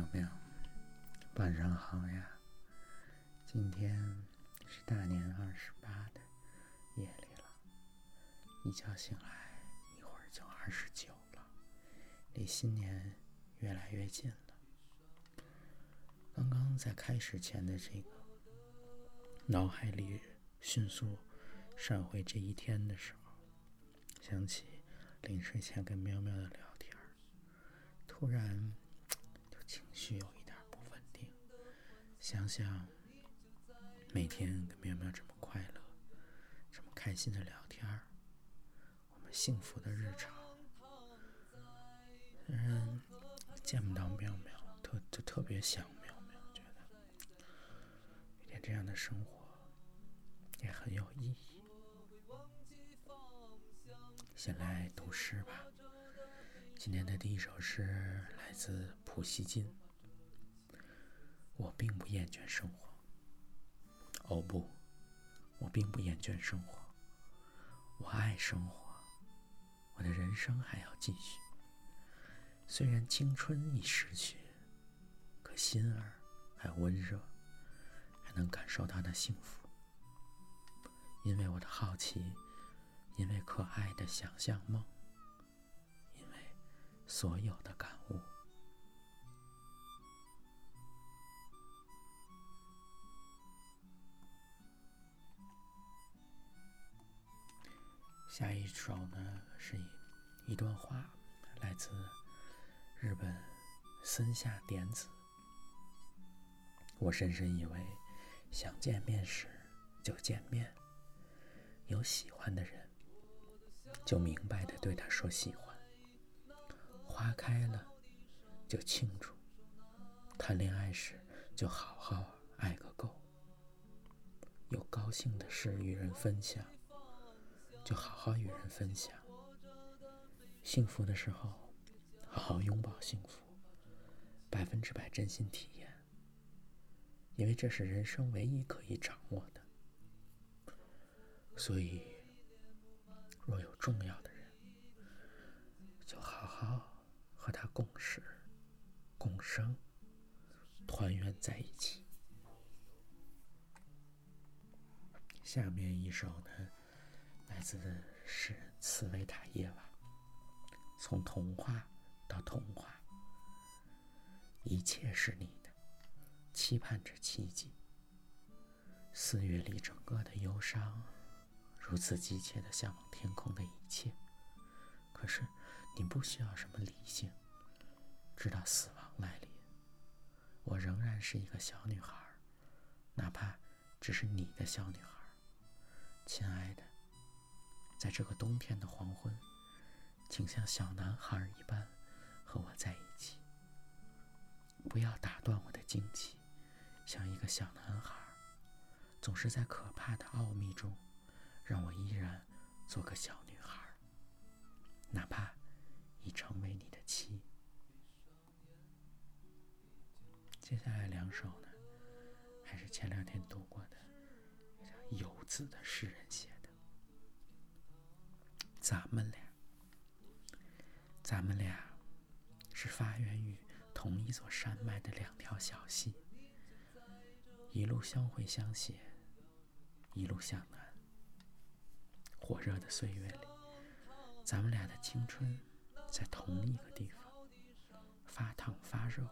喵喵，晚上好呀！今天是大年二十八的夜里了，一觉醒来，一会儿就二十九了，离新年越来越近了。刚刚在开始前的这个脑海里迅速闪回这一天的时候，想起临睡前跟喵喵的聊天，突然。情绪有一点不稳定，想想每天跟喵喵这么快乐、这么开心的聊天，我们幸福的日常，虽然见不到喵喵，特就特别想喵喵，觉得每天这样的生活也很有意义。先来读诗吧。今天的第一首诗来自普希金。我并不厌倦生活。哦不，我并不厌倦生活。我爱生活，我的人生还要继续。虽然青春已逝去，可心儿还温热，还能感受到那幸福。因为我的好奇，因为可爱的想象梦。所有的感悟。下一首呢是一一段话，来自日本森下典子。我深深以为，想见面时就见面，有喜欢的人，就明白的对他说喜欢。花开了，就庆祝；谈恋爱时，就好好爱个够。有高兴的事与人分享，就好好与人分享。幸福的时候，好好拥抱幸福，百分之百真心体验，因为这是人生唯一可以掌握的。所以，若有重要的人，就好好。和他共事、共生、团圆在一起。下面一首呢，来自诗人茨维塔耶娃。从童话到童话，一切是你的，期盼着奇迹。四月里整个的忧伤，如此急切的向往天空的一切。可是。你不需要什么理性，直到死亡来临。我仍然是一个小女孩，哪怕只是你的小女孩，亲爱的。在这个冬天的黄昏，请像小男孩一般和我在一起。不要打断我的惊奇，像一个小男孩，总是在可怕的奥秘中，让我依然做个小女孩，哪怕。已成为你的妻。接下来两首呢，还是前两天读过的，叫游子的诗人写的。咱们俩，咱们俩是发源于同一座山脉的两条小溪，一路相会相携，一路向南。火热的岁月里，咱们俩的青春。在同一个地方发烫发热，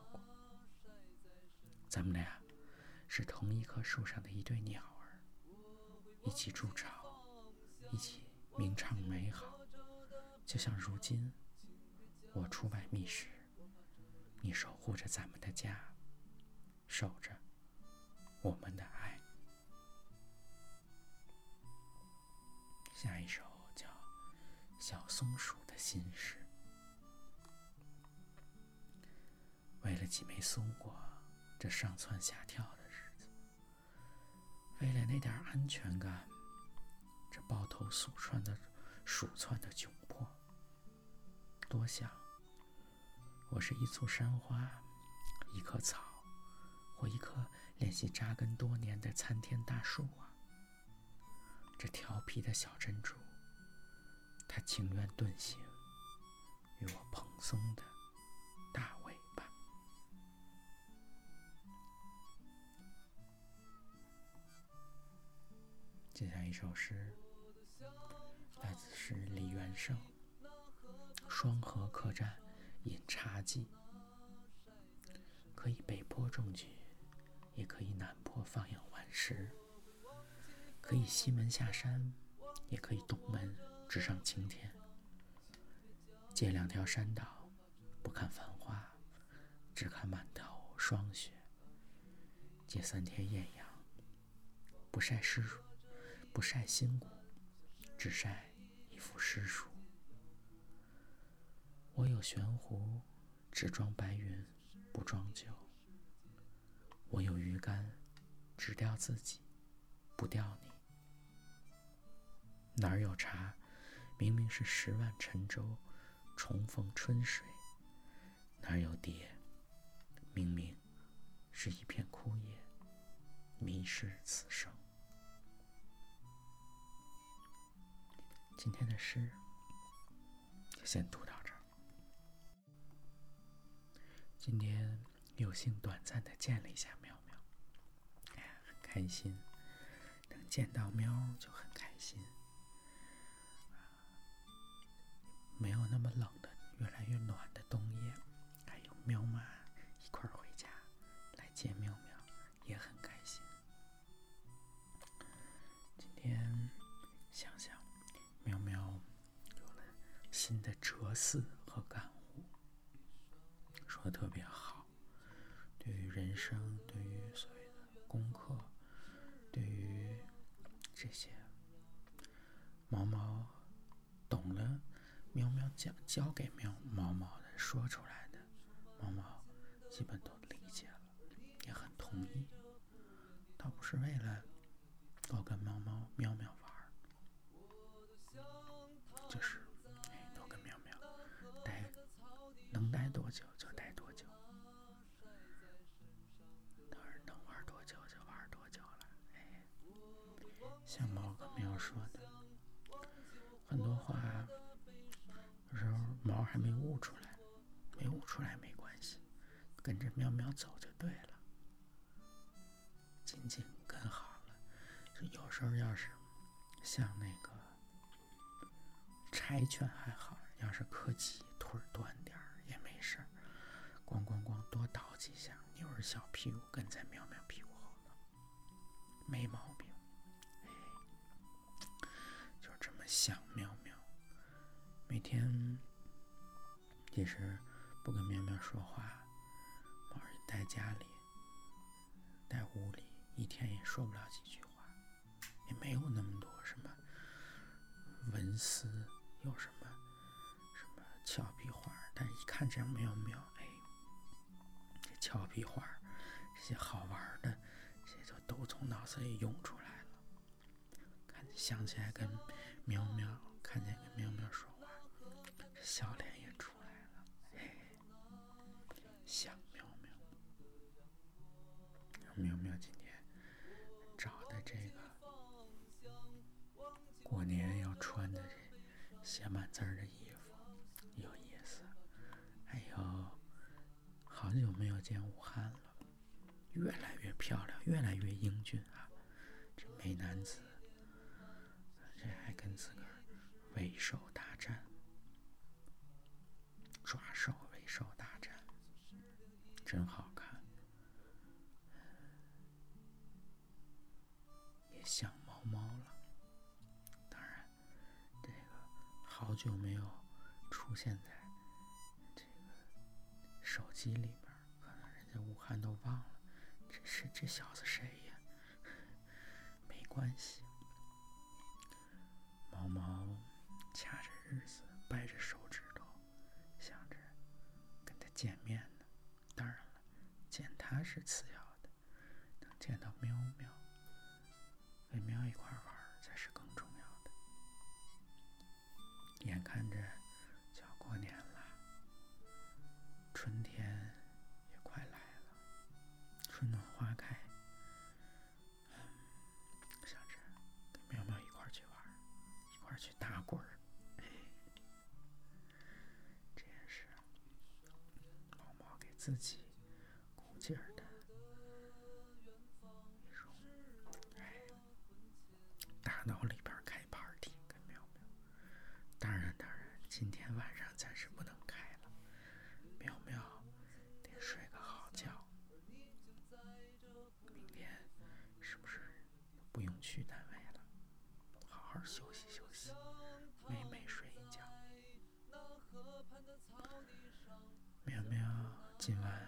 咱们俩是同一棵树上的一对鸟儿，一起筑巢，一起鸣唱美好，就像如今我出外觅食，你守护着咱们的家，守着我们的爱。下一首叫《小松鼠的心事》。为了几枚松果，这上蹿下跳的日子；为了那点安全感，这抱头鼠窜的鼠窜的窘迫。多想，我是一簇山花，一棵草，或一棵练习扎根多年的参天大树啊！这调皮的小珍珠，它情愿遁形，与我蓬松的接下来一首诗，来自是李元胜，《双河客栈饮茶记》。可以北坡种菊，也可以南坡放养顽石；可以西门下山，也可以东门直上青天。借两条山道，不看繁花，只看满头霜雪；借三天艳阳，不晒诗，不晒新骨，只晒一幅诗书。我有悬壶，只装白云。不装酒，我有鱼竿，只钓自己，不钓你。哪儿有茶，明明是十万沉舟，重逢春水；哪儿有蝶，明明是一片枯叶，迷失此生。今天的诗就先读到这儿。今天有幸短暂的见了一下喵喵，哎呀，很开心，能见到喵就很开心。没有那么冷的，越来越暖猫猫懂了，喵喵讲教给喵猫猫的，说出来的，猫猫基本都理解了，也很同意，倒不是为了多跟猫猫喵喵玩儿，就是还没悟出来，没悟出来没关系，跟着喵喵走就对了，静静跟好了。有时候要是像那个柴犬还好，要是柯基腿短点儿也没事儿，咣咣咣多倒几下，扭着小屁股跟在喵喵屁股后头，没毛病。就这么想喵喵，每天其实不跟喵喵说话，猫儿待家里，待屋里，一天也说不了几句话，也没有那么多什么文思，有什么什么俏皮话但一看这样喵喵，哎，这俏皮话这些好玩的，这些就都从脑子里涌出来了，看想起来跟。喵喵，看见跟喵喵说话，笑脸苗苗今天找的这个过年要穿的这写满字儿的衣服有意思。哎呦，好久没有见武汉了，越来越漂亮，越来越英俊啊！这美男子。这还跟自个儿为首现在这个手机里边，可能人家武汉都忘了，这是这小子谁呀？没关系。毛毛掐着日子，掰着手指头，想着跟他见面呢。当然了，见他是次要的，能见到喵喵，跟喵一块玩才是更重要的。眼看着自己鼓劲儿的一种，哎，打脑里边开 party 跟苗苗。当然，当然，今天晚上暂时不能开了。苗苗得睡个好觉，明天是不是不用去单位了？好好休息休息，美美睡一觉。苗苗今晚。